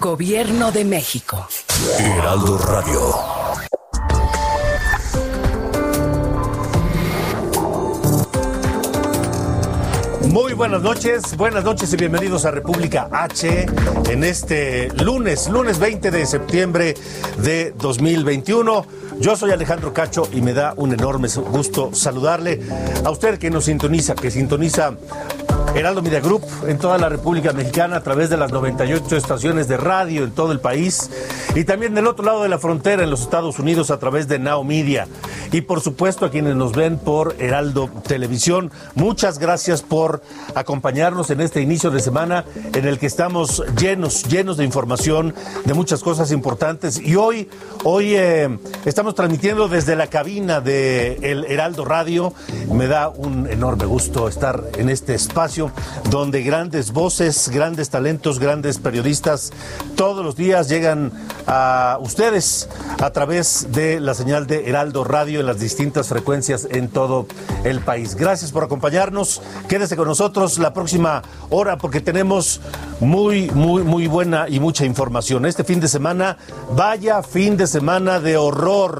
Gobierno de México. Heraldo Radio. Muy buenas noches, buenas noches y bienvenidos a República H en este lunes, lunes 20 de septiembre de 2021. Yo soy Alejandro Cacho y me da un enorme gusto saludarle a usted que nos sintoniza, que sintoniza Heraldo Media Group en toda la República Mexicana a través de las 98 estaciones de radio en todo el país y también del otro lado de la frontera en los Estados Unidos a través de Now Media y por supuesto a quienes nos ven por Heraldo Televisión. Muchas gracias por acompañarnos en este inicio de semana en el que estamos llenos, llenos de información, de muchas cosas importantes y hoy, hoy eh, estamos transmitiendo desde la cabina de el Heraldo Radio. Me da un enorme gusto estar en este espacio donde grandes voces, grandes talentos, grandes periodistas todos los días llegan a ustedes a través de la señal de Heraldo Radio en las distintas frecuencias en todo el país. Gracias por acompañarnos. Quédese con nosotros la próxima hora porque tenemos muy, muy, muy buena y mucha información. Este fin de semana, vaya fin de semana de horror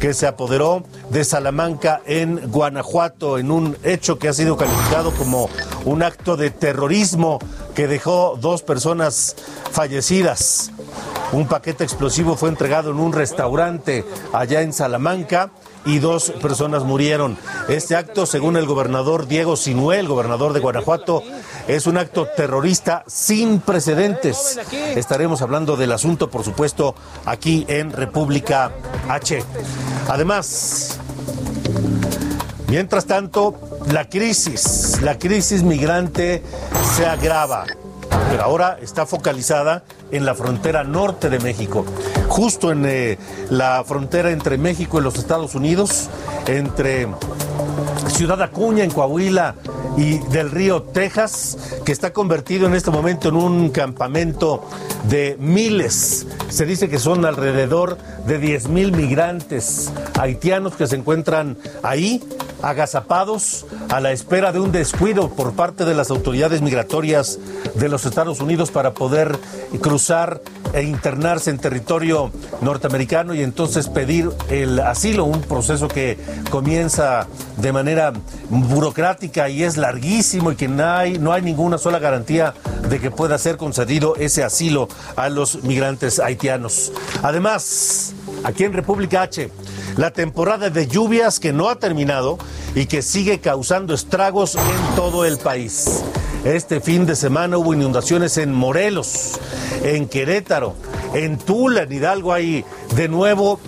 que se apoderó de Salamanca en Guanajuato en un hecho que ha sido calificado como un acto de terrorismo que dejó dos personas fallecidas. Un paquete explosivo fue entregado en un restaurante allá en Salamanca y dos personas murieron. Este acto, según el gobernador Diego Sinué, el gobernador de Guanajuato, es un acto terrorista sin precedentes. Estaremos hablando del asunto, por supuesto, aquí en República H. Además, mientras tanto, la crisis, la crisis migrante se agrava, pero ahora está focalizada en la frontera norte de México, justo en eh, la frontera entre México y los Estados Unidos, entre Ciudad Acuña en Coahuila y del río Texas, que está convertido en este momento en un campamento de miles. Se dice que son alrededor de 10 mil migrantes haitianos que se encuentran ahí agazapados a la espera de un descuido por parte de las autoridades migratorias de los Estados Unidos para poder cruzar e internarse en territorio norteamericano y entonces pedir el asilo, un proceso que comienza de manera burocrática y es larguísimo y que no hay, no hay ninguna sola garantía de que pueda ser concedido ese asilo a los migrantes haitianos. Además, aquí en República H, la temporada de lluvias que no ha terminado y que sigue causando estragos en todo el país. Este fin de semana hubo inundaciones en Morelos, en Querétaro, en Tula, en Hidalgo hay de nuevo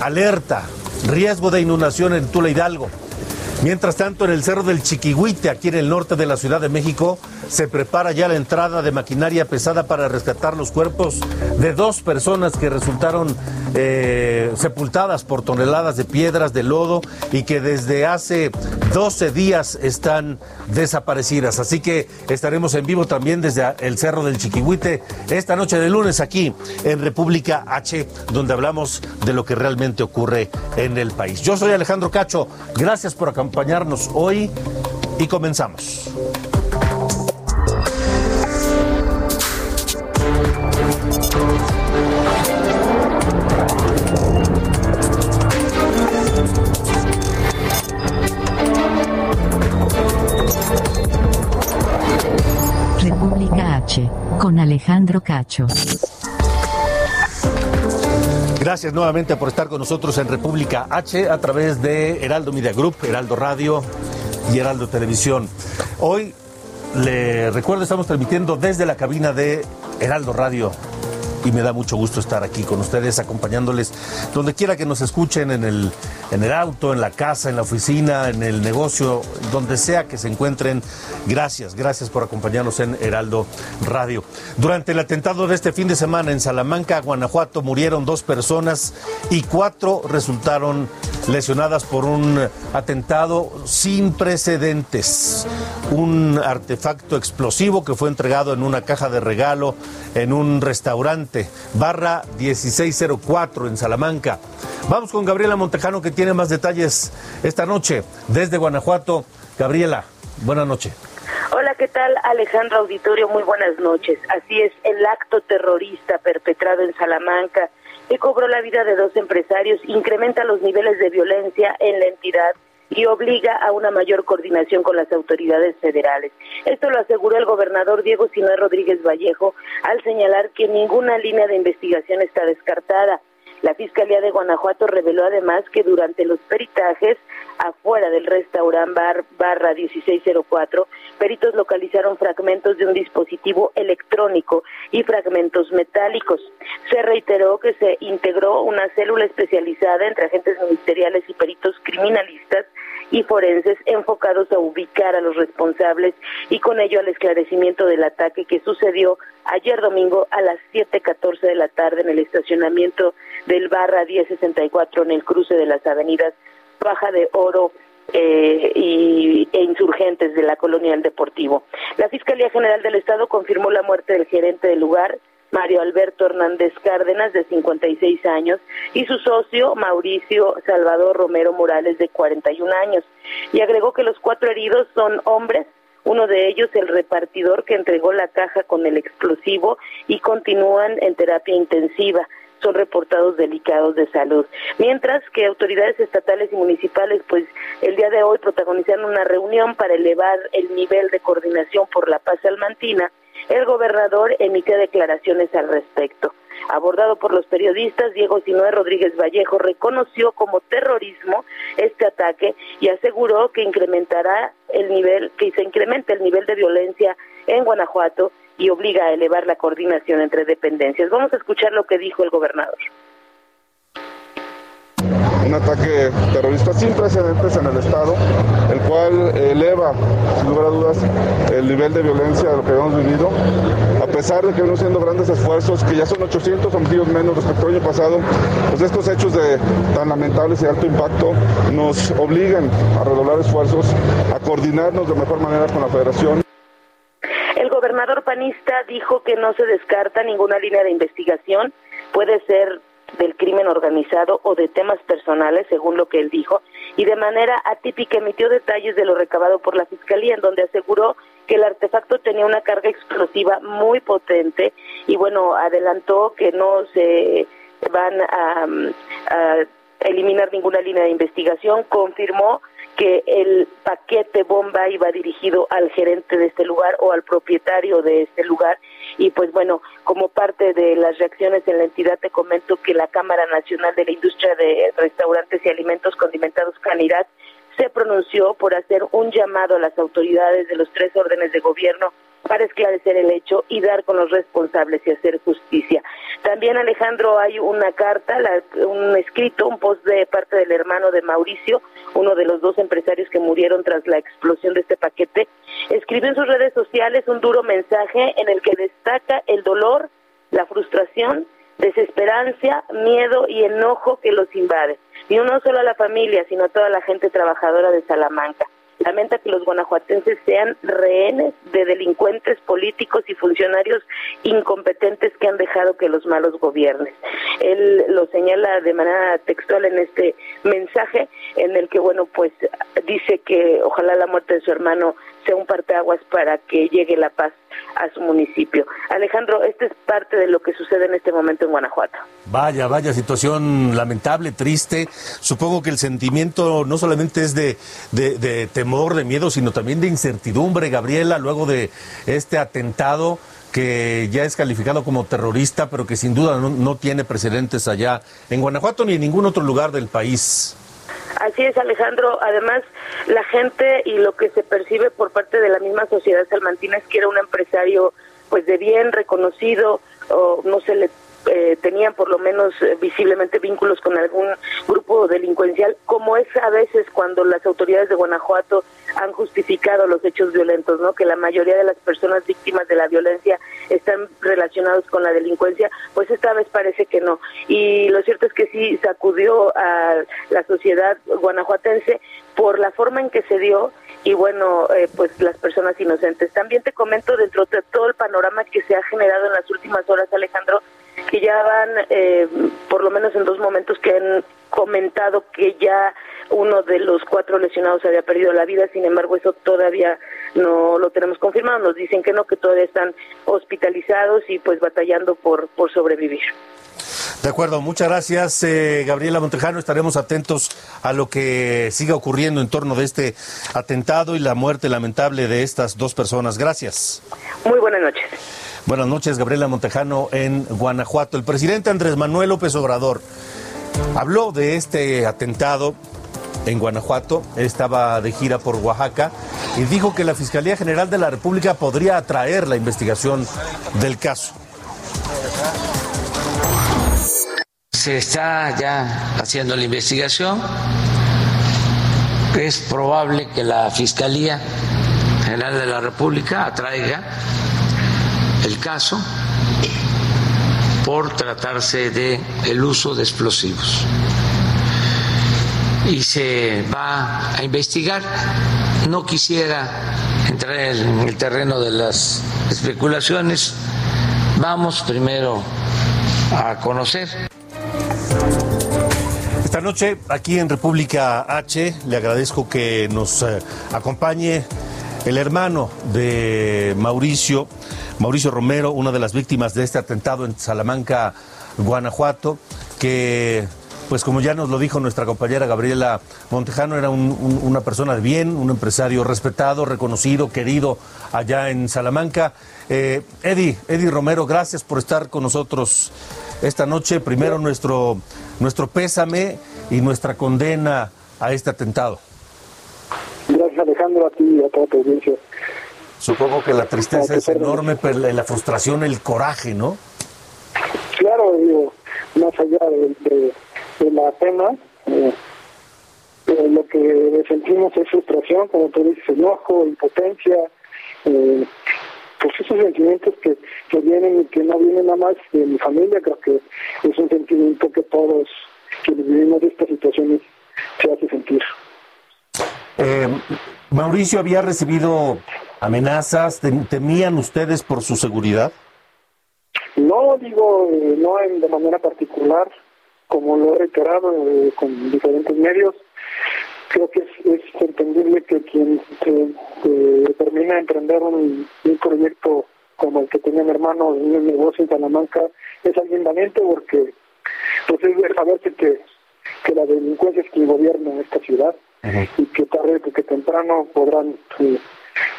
alerta, riesgo de inundación en Tula Hidalgo. Mientras tanto, en el Cerro del Chiquihuite, aquí en el norte de la Ciudad de México, se prepara ya la entrada de maquinaria pesada para rescatar los cuerpos de dos personas que resultaron eh, sepultadas por toneladas de piedras, de lodo y que desde hace 12 días están desaparecidas. Así que estaremos en vivo también desde el Cerro del Chiquihuite esta noche de lunes aquí en República H, donde hablamos de lo que realmente ocurre en el país. Yo soy Alejandro Cacho, gracias por acompañarnos hoy y comenzamos. República H, con Alejandro Cacho. Gracias nuevamente por estar con nosotros en República H a través de Heraldo Media Group, Heraldo Radio y Heraldo Televisión. Hoy le recuerdo, estamos transmitiendo desde la cabina de Heraldo Radio y me da mucho gusto estar aquí con ustedes, acompañándoles donde quiera que nos escuchen, en el, en el auto, en la casa, en la oficina, en el negocio, donde sea que se encuentren. Gracias, gracias por acompañarnos en Heraldo Radio. Durante el atentado de este fin de semana en Salamanca, Guanajuato, murieron dos personas y cuatro resultaron lesionadas por un atentado sin precedentes. Un artefacto explosivo que fue entregado en una caja de regalo en un restaurante, barra 1604 en Salamanca. Vamos con Gabriela Montejano que tiene más detalles esta noche desde Guanajuato. Gabriela, buenas noches. Hola, ¿qué tal Alejandro Auditorio? Muy buenas noches. Así es, el acto terrorista perpetrado en Salamanca que cobró la vida de dos empresarios incrementa los niveles de violencia en la entidad y obliga a una mayor coordinación con las autoridades federales. Esto lo aseguró el gobernador Diego Sinue Rodríguez Vallejo al señalar que ninguna línea de investigación está descartada. La Fiscalía de Guanajuato reveló además que durante los peritajes afuera del restaurante bar, barra 1604, peritos localizaron fragmentos de un dispositivo electrónico y fragmentos metálicos. Se reiteró que se integró una célula especializada entre agentes ministeriales y peritos criminalistas y forenses enfocados a ubicar a los responsables y con ello al esclarecimiento del ataque que sucedió ayer domingo a las 7.14 de la tarde en el estacionamiento del barra 1064 en el cruce de las avenidas Baja de Oro eh, y, e insurgentes de la colonia del Deportivo. La Fiscalía General del Estado confirmó la muerte del gerente del lugar, Mario Alberto Hernández Cárdenas, de 56 años, y su socio, Mauricio Salvador Romero Morales, de 41 años, y agregó que los cuatro heridos son hombres, uno de ellos el repartidor que entregó la caja con el explosivo y continúan en terapia intensiva son reportados delicados de salud. Mientras que autoridades estatales y municipales, pues el día de hoy protagonizaron una reunión para elevar el nivel de coordinación por la paz salmantina, el gobernador emitió declaraciones al respecto. Abordado por los periodistas, Diego Sinue Rodríguez Vallejo reconoció como terrorismo este ataque y aseguró que incrementará el nivel, que se incremente el nivel de violencia en Guanajuato y obliga a elevar la coordinación entre dependencias. Vamos a escuchar lo que dijo el gobernador. Un ataque terrorista sin precedentes en el Estado, el cual eleva, sin lugar a dudas, el nivel de violencia de lo que hemos vivido. A pesar de que venimos haciendo grandes esfuerzos, que ya son 800 homicidios menos respecto al año pasado, pues estos hechos de tan lamentables y alto impacto nos obligan a redoblar esfuerzos, a coordinarnos de mejor manera con la Federación. El gobernador panista dijo que no se descarta ninguna línea de investigación, puede ser del crimen organizado o de temas personales, según lo que él dijo, y de manera atípica emitió detalles de lo recabado por la Fiscalía, en donde aseguró que el artefacto tenía una carga explosiva muy potente y bueno, adelantó que no se van a, a eliminar ninguna línea de investigación, confirmó que el paquete bomba iba dirigido al gerente de este lugar o al propietario de este lugar. Y pues bueno, como parte de las reacciones en la entidad te comento que la Cámara Nacional de la Industria de Restaurantes y Alimentos Condimentados Canidad se pronunció por hacer un llamado a las autoridades de los tres órdenes de gobierno para esclarecer el hecho y dar con los responsables y hacer justicia. También, Alejandro, hay una carta, un escrito, un post de parte del hermano de Mauricio, uno de los dos empresarios que murieron tras la explosión de este paquete. Escribe en sus redes sociales un duro mensaje en el que destaca el dolor, la frustración, desesperanza, miedo y enojo que los invade. Y no solo a la familia, sino a toda la gente trabajadora de Salamanca lamenta que los guanajuatenses sean rehenes de delincuentes políticos y funcionarios incompetentes que han dejado que los malos gobiernen. Él lo señala de manera textual en este mensaje en el que, bueno, pues dice que ojalá la muerte de su hermano sea un parteaguas para que llegue la paz a su municipio. Alejandro, esta es parte de lo que sucede en este momento en Guanajuato. Vaya, vaya situación lamentable, triste. Supongo que el sentimiento no solamente es de, de, temor, de miedo, sino también de incertidumbre, Gabriela, luego de este atentado que ya es calificado como terrorista, pero que sin duda no, no tiene precedentes allá en Guanajuato ni en ningún otro lugar del país. Así es, Alejandro. Además, la gente y lo que se percibe por parte de la misma sociedad salmantina es que era un empresario pues de bien reconocido, o no se le eh, tenían por lo menos eh, visiblemente vínculos con algún grupo delincuencial, como es a veces cuando las autoridades de Guanajuato han justificado los hechos violentos, ¿no? Que la mayoría de las personas víctimas de la violencia están relacionados con la delincuencia, pues esta vez que no. Y lo cierto es que sí sacudió a la sociedad guanajuatense por la forma en que se dio y bueno, eh, pues las personas inocentes. También te comento dentro de todo el panorama que se ha generado en las últimas horas, Alejandro, que ya van, eh, por lo menos en dos momentos que han comentado que ya uno de los cuatro lesionados había perdido la vida, sin embargo eso todavía no lo tenemos confirmado, nos dicen que no, que todavía están hospitalizados y pues batallando por, por sobrevivir. De acuerdo, muchas gracias eh, Gabriela Montejano. Estaremos atentos a lo que siga ocurriendo en torno de este atentado y la muerte lamentable de estas dos personas. Gracias. Muy buenas noches. Buenas noches, Gabriela Montejano en Guanajuato. El presidente Andrés Manuel López Obrador habló de este atentado en Guanajuato, estaba de gira por Oaxaca y dijo que la Fiscalía General de la República podría atraer la investigación del caso. Se está ya haciendo la investigación. Es probable que la Fiscalía General de la República atraiga el caso por tratarse de el uso de explosivos y se va a investigar. No quisiera entrar en el terreno de las especulaciones. Vamos primero a conocer. Esta noche, aquí en República H, le agradezco que nos eh, acompañe el hermano de Mauricio, Mauricio Romero, una de las víctimas de este atentado en Salamanca, Guanajuato, que pues como ya nos lo dijo nuestra compañera Gabriela Montejano, era una persona de bien, un empresario respetado, reconocido, querido allá en Salamanca. Eh, Eddie, Eddie Romero, gracias por estar con nosotros esta noche. Primero nuestro, nuestro pésame y nuestra condena a este atentado. Gracias Alejandro, a ti y a toda tu audiencia. Supongo que la tristeza es enorme, pero la frustración, el coraje, ¿no? Claro, digo, más allá de de la pena, eh, eh, lo que sentimos es frustración, como tú dices, enojo, impotencia, eh, pues esos sentimientos que, que vienen y que no vienen nada más de mi familia, creo que es un sentimiento que todos que vivimos estas situaciones se hace sentir. Mauricio había recibido amenazas, ¿temían ustedes por su seguridad? No, digo, no en, de manera particular, como lo he reiterado eh, con diferentes medios, creo que es, entendible que quien se, termina de emprender un, proyecto como el que tenía mi hermano en un negocio en Salamanca es alguien valiente porque pues es saberse que, que la delincuencia es quien gobierna esta ciudad y que tarde que temprano podrán eh,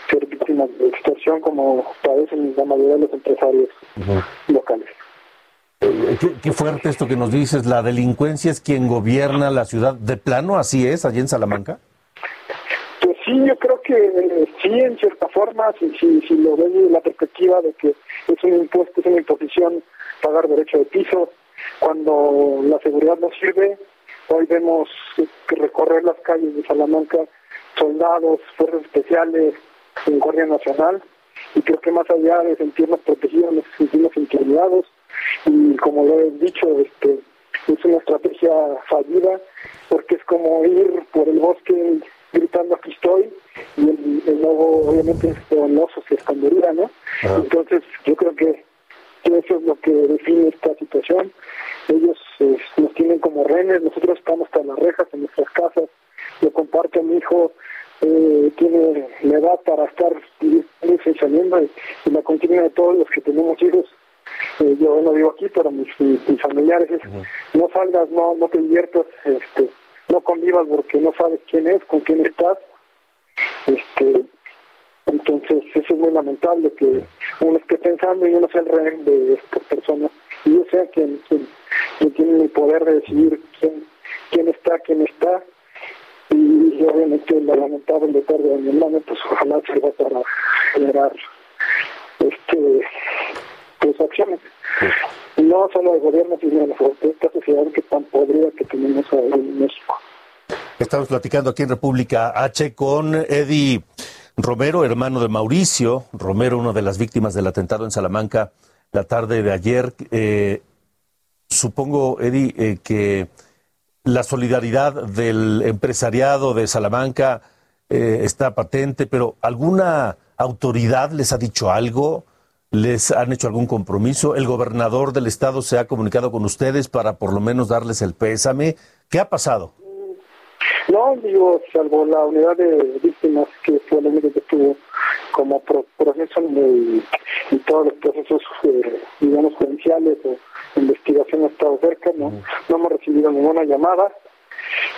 ser víctimas de extorsión como padecen la mayoría de los empresarios locales. Qué, fuerte esto que nos dices, la delincuencia es quien gobierna la ciudad. ¿De plano así es allí en Salamanca? Pues sí, yo creo que eh, sí, en cierta forma, si, si, si lo ves desde la perspectiva de que es un impuesto, es una imposición pagar derecho de piso, cuando la seguridad no sirve, hoy vemos que recorrer las calles de Salamanca soldados, fuerzas especiales, en Guardia Nacional, y creo que más allá de sentirnos protegidos, nos sentimos intimidados, y como lo he dicho, este, es una estrategia fallida porque es como ir por el bosque gritando aquí estoy y el, el lobo obviamente el oso se escondería, ¿no? Entonces yo creo que eso es lo que define esta situación. Ellos eh, nos tienen como renes, nosotros estamos hasta las rejas en nuestras casas, lo comparte mi hijo, eh, tiene la edad para estar saliendo y, y la continua de todos los que tenemos hijos eh, yo no vivo aquí, pero mis, familiares no salgas, no, no te diviertas, este, no convivas porque no sabes quién es, con quién estás. Este, entonces eso es muy lamentable que uno esté pensando y uno sea el rehén de estas personas y yo sea quien, quien, tiene el poder de decidir quién, quién está, quién está y, obviamente la lamentable de de mi hermano pues ojalá sirva para generar este tus acciones. no solo del gobierno, sino de esta sociedad que tan podrida que tenemos en México. Estamos platicando aquí en República H con Eddie Romero, hermano de Mauricio Romero, una de las víctimas del atentado en Salamanca la tarde de ayer. Eh, supongo, Eddie, eh, que la solidaridad del empresariado de Salamanca eh, está patente, pero ¿alguna autoridad les ha dicho algo? ¿Les han hecho algún compromiso? ¿El gobernador del estado se ha comunicado con ustedes para por lo menos darles el pésame? ¿Qué ha pasado? No, digo, salvo la unidad de víctimas que fue la única que tuvo como proceso y, todos los procesos, eh, digamos, judiciales o investigación ha estado cerca, no, no hemos recibido ninguna llamada.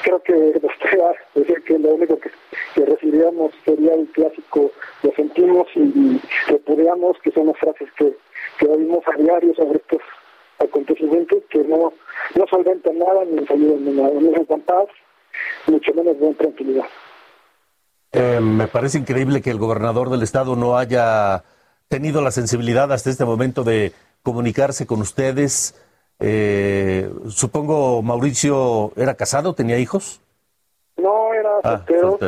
Creo que decir que lo único que, que recibiríamos sería el clásico, lo sentimos y, repudiamos, que son las frases que, que oímos a diario sobre estos acontecimientos que no, no solventan nada ni nos ayudan nada, no paz, mucho menos de tranquilidad. Eh, me parece increíble que el gobernador del estado no haya tenido la sensibilidad hasta este momento de comunicarse con ustedes. Eh, supongo Mauricio era casado, tenía hijos. No, era ah, soltero.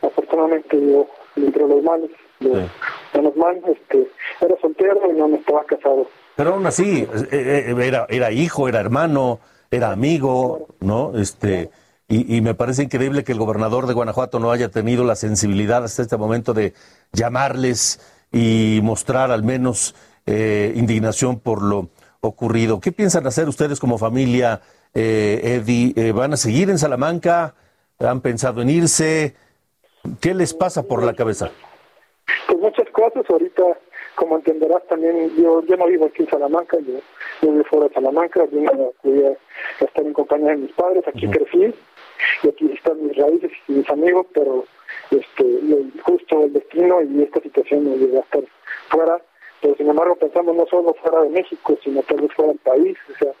Afortunadamente yo, entre los males, los, males, este, era soltero y no me estaba casado. Pero aún así, eh, era, era hijo, era hermano, era amigo, ¿no? Este, y, me parece increíble que el gobernador de Guanajuato no haya tenido la sensibilidad hasta este momento de llamarles y mostrar al menos eh, indignación por lo ocurrido. ¿Qué piensan hacer ustedes como familia, eh, Eddie? Eh, ¿Van a seguir en Salamanca? ¿Han pensado en irse? ¿Qué les pasa por la cabeza? Pues muchas cosas. Ahorita, como entenderás, también yo, yo no vivo aquí en Salamanca, yo, vivo fuera de Salamanca, yo voy a estar en compañía de mis padres, aquí crecí y aquí están mis raíces y mis amigos, pero este justo el destino y esta situación nos lleva a estar fuera, pero sin embargo pensamos no solo fuera de México, sino tal vez fuera del país, o sea,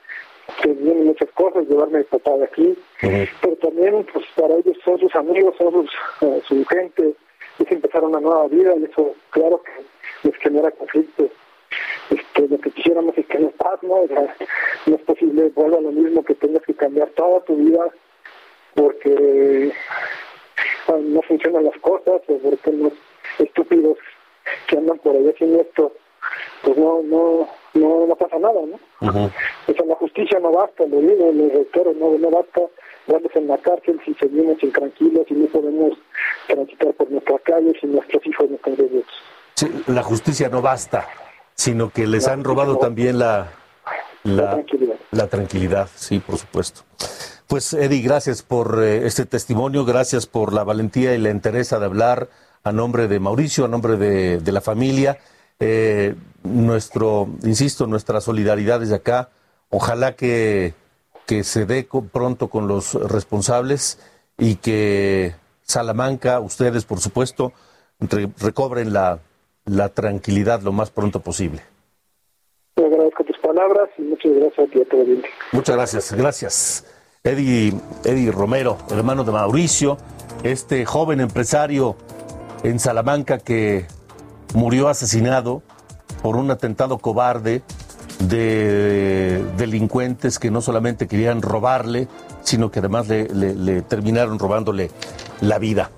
que vienen muchas cosas, llevarme a mi papá de aquí, pero también pues para ellos son sus amigos, son sus, eh, su gente, es empezar una nueva vida y eso claro que les genera conflicto. Este, lo que quisiéramos es que no paz, ¿no? no es posible, vuelva a lo mismo que tengas que cambiar toda tu vida porque no funcionan las cosas o porque los estúpidos que andan por ahí haciendo esto, pues no, no, no, no pasa nada, ¿no? O sea, la justicia no basta, lo digo, lo reitero, no, no basta darles en la cárcel si seguimos intranquilos y no podemos transitar por nuestras calles y nuestros hijos no están Sí, la justicia no basta, sino que les han robado también la, la, tranquilidad. la tranquilidad, sí, por supuesto. Pues Eddie, gracias por eh, este testimonio, gracias por la valentía y la entereza de hablar a nombre de Mauricio, a nombre de, la familia. Eh, nuestro, insisto, nuestra solidaridad desde acá. Ojalá que, que se dé pronto con los responsables y que Salamanca, ustedes por supuesto, recobren la, la tranquilidad lo más pronto posible. Te agradezco tus palabras y muchas gracias a ti a todo el Muchas gracias, gracias. Eddie, Romero, hermano de Mauricio, este joven empresario en Salamanca que murió asesinado por un atentado cobarde de delincuentes que no solamente querían robarle, sino que además le, le, terminaron robándole la vida.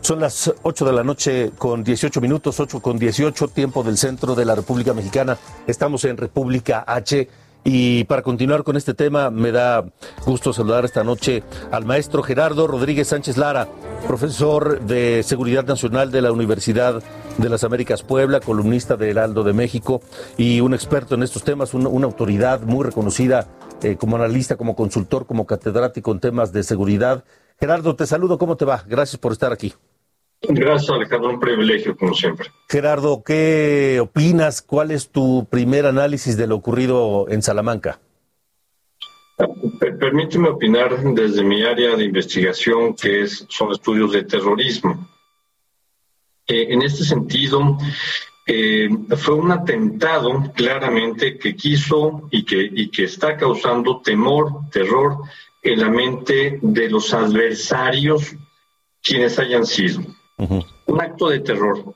Son las 8 de la noche con 18 minutos, 8 con 18, tiempo del centro de la República Mexicana. Estamos en República H y para continuar con este tema, me da gusto saludar esta noche al maestro Gerardo Rodríguez Sánchez Lara, profesor de Seguridad Nacional de la Universidad de las Américas Puebla, columnista de Heraldo de México y un experto en estos temas, una, autoridad muy reconocida eh, como analista, como consultor, como catedrático en temas de seguridad. Gerardo, te saludo, ¿cómo te va? Gracias por estar aquí. Gracias, Alejandro. Un privilegio, como siempre. Gerardo, ¿qué opinas? ¿Cuál es tu primer análisis de lo ocurrido en Salamanca? Permíteme opinar desde mi área de investigación, que es, son estudios de terrorismo. Eh, en este sentido, eh, fue un atentado claramente que quiso y que, y que está causando temor, terror en la mente de los adversarios quienes hayan sido. Un acto de terror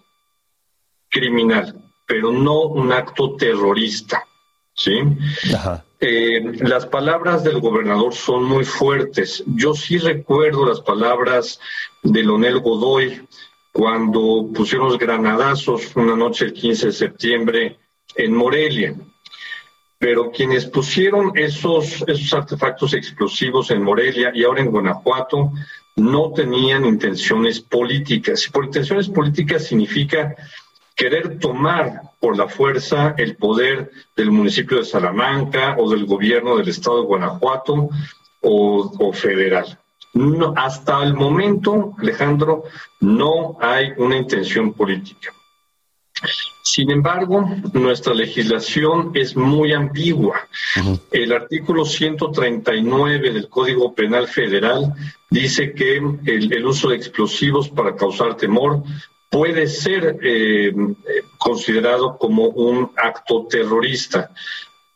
criminal, pero no un acto terrorista. ¿sí? Eh, las palabras del gobernador son muy fuertes. Yo sí recuerdo las palabras de Lonel Godoy cuando pusieron los granadazos una noche el 15 de septiembre en Morelia. Pero quienes pusieron esos, esos artefactos explosivos en Morelia y ahora en Guanajuato no tenían intenciones políticas. Y por intenciones políticas significa querer tomar por la fuerza el poder del municipio de Salamanca o del gobierno del estado de Guanajuato o, federal. No, hasta el momento, Alejandro, no hay una intención política. Sin embargo, nuestra legislación es muy ambigua. El artículo 139 del Código Penal Federal dice que el, uso de explosivos para causar temor puede ser eh, considerado como un acto terrorista.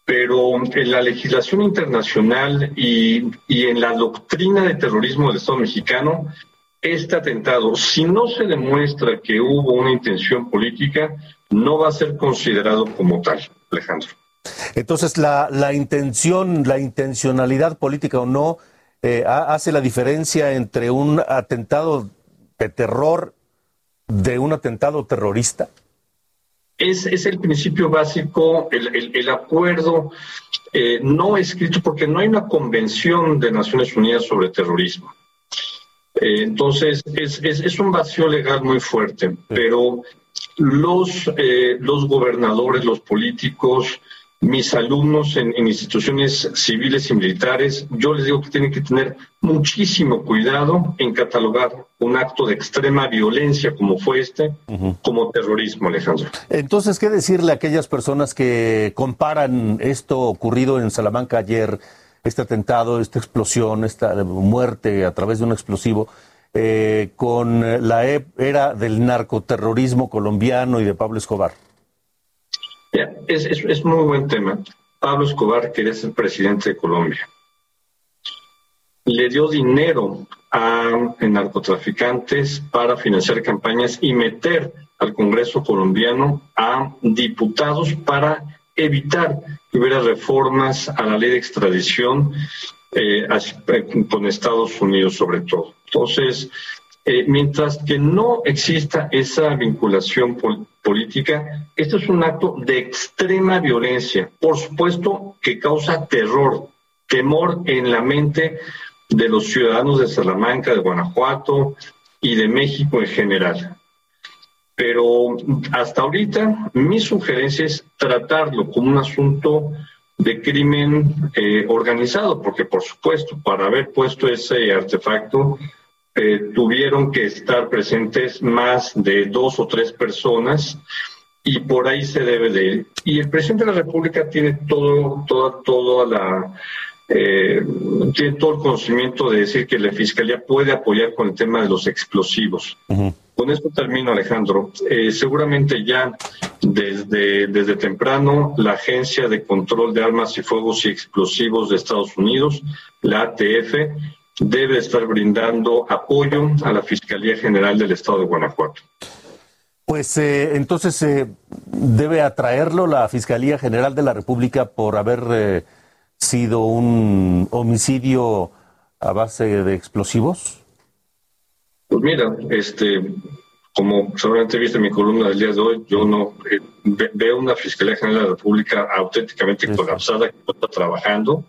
Pero en la legislación internacional y, y en la doctrina de terrorismo del Estado mexicano, este atentado, si no se demuestra que hubo una intención política, no va a ser considerado como tal, Alejandro. Entonces, la, la intención, la intencionalidad política o no, eh, hace la diferencia entre un atentado de terror de un atentado terrorista? Es, es el principio básico, el, el, acuerdo eh, no escrito, porque no hay una convención de Naciones Unidas sobre terrorismo. Eh, entonces, es, es, es, un vacío legal muy fuerte, pero los, eh, los gobernadores, los políticos, mis alumnos en, instituciones civiles y militares, yo les digo que tienen que tener muchísimo cuidado en catalogar un acto de extrema violencia como fue este, como terrorismo, Alejandro. Entonces, ¿qué decirle a aquellas personas que comparan esto ocurrido en Salamanca ayer, este atentado, esta explosión, esta muerte a través de un explosivo, eh, con la e-, era del narcoterrorismo colombiano y de Pablo Escobar? Es, es, muy buen tema. Pablo Escobar quería ser presidente de Colombia. Le dio dinero a narcotraficantes para financiar campañas y meter al Congreso colombiano a diputados para evitar que hubiera reformas a la ley de extradición eh, con Estados Unidos sobre todo. Entonces, eh, mientras que no exista esa vinculación política, esto es un acto de extrema violencia, por supuesto que causa terror, temor en la mente de los ciudadanos de Salamanca, de Guanajuato y de México en general. Pero hasta ahorita mi sugerencia es tratarlo como un asunto de crimen eh, organizado, porque por supuesto, para haber puesto ese artefacto, eh, tuvieron que estar presentes más de dos o tres personas y por ahí se debe de ir. Y el presidente de la República tiene todo, toda, toda la eh, tiene todo el conocimiento de decir que la fiscalía puede apoyar con el tema de los explosivos. Con esto termino, Alejandro. Eh, seguramente ya desde, desde temprano la Agencia de Control de Armas y Fuegos y Explosivos de Estados Unidos, la ATF, debe estar brindando apoyo a la Fiscalía General del Estado de Guanajuato. Pues eh, entonces eh, debe atraerlo la Fiscalía General de la República por haber eh, sido un homicidio a base de explosivos. Pues mira, este, como seguramente viste mi columna del día de hoy, yo no veo una Fiscalía General de la República auténticamente colapsada que no está trabajando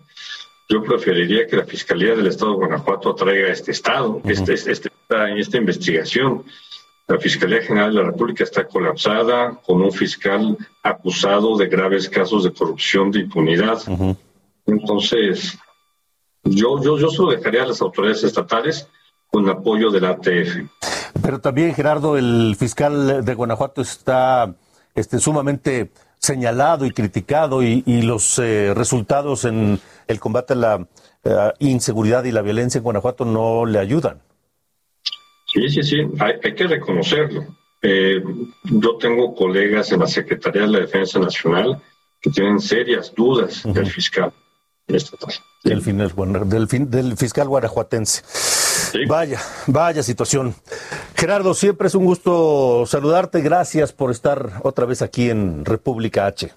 yo preferiría que la Fiscalía del Estado de Guanajuato traiga a este Estado, este, este, esta, esta investigación. La Fiscalía General de la República está colapsada con un fiscal acusado de graves casos de corrupción, de impunidad. Entonces, yo, yo, yo solo dejaría a las autoridades estatales con apoyo de la ATF. Pero también, Gerardo, el fiscal de Guanajuato está este, sumamente señalado y criticado y, los eh, resultados en el combate a la eh, inseguridad y la violencia en Guanajuato no le ayudan. Sí, sí, sí, hay, que reconocerlo. Eh, yo tengo colegas en la Secretaría de la Defensa Nacional que tienen serias dudas del fiscal estatal. Del, del, del fiscal guanajuatense. Vaya, vaya situación. Gerardo, siempre es un gusto saludarte. Gracias por estar otra vez aquí en República H.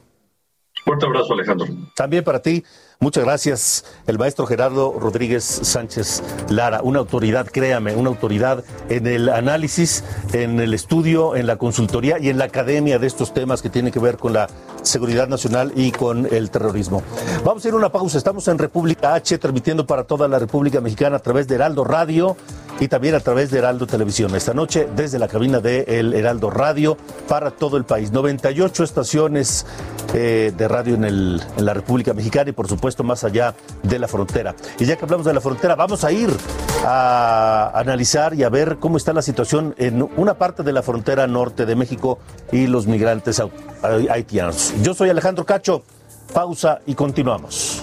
Fuerte abrazo, Alejandro. También para ti, muchas gracias, el maestro Gerardo Rodríguez Sánchez Lara, una autoridad, créame, una autoridad en el análisis, en el estudio, en la consultoría y en la academia de estos temas que tienen que ver con la seguridad nacional y con el terrorismo. Vamos a ir a una pausa, estamos en República H, transmitiendo para toda la República Mexicana a través de Heraldo Radio y también a través de Heraldo Televisión. Esta noche desde la cabina de El Heraldo Radio para todo el país. 98 estaciones eh, de radio en, el, en la República Mexicana y por supuesto más allá de la frontera. Y ya que hablamos de la frontera, vamos a ir a analizar y a ver cómo está la situación en una parte de la frontera norte de México y los migrantes haitianos. Yo soy Alejandro Cacho. Pausa y continuamos.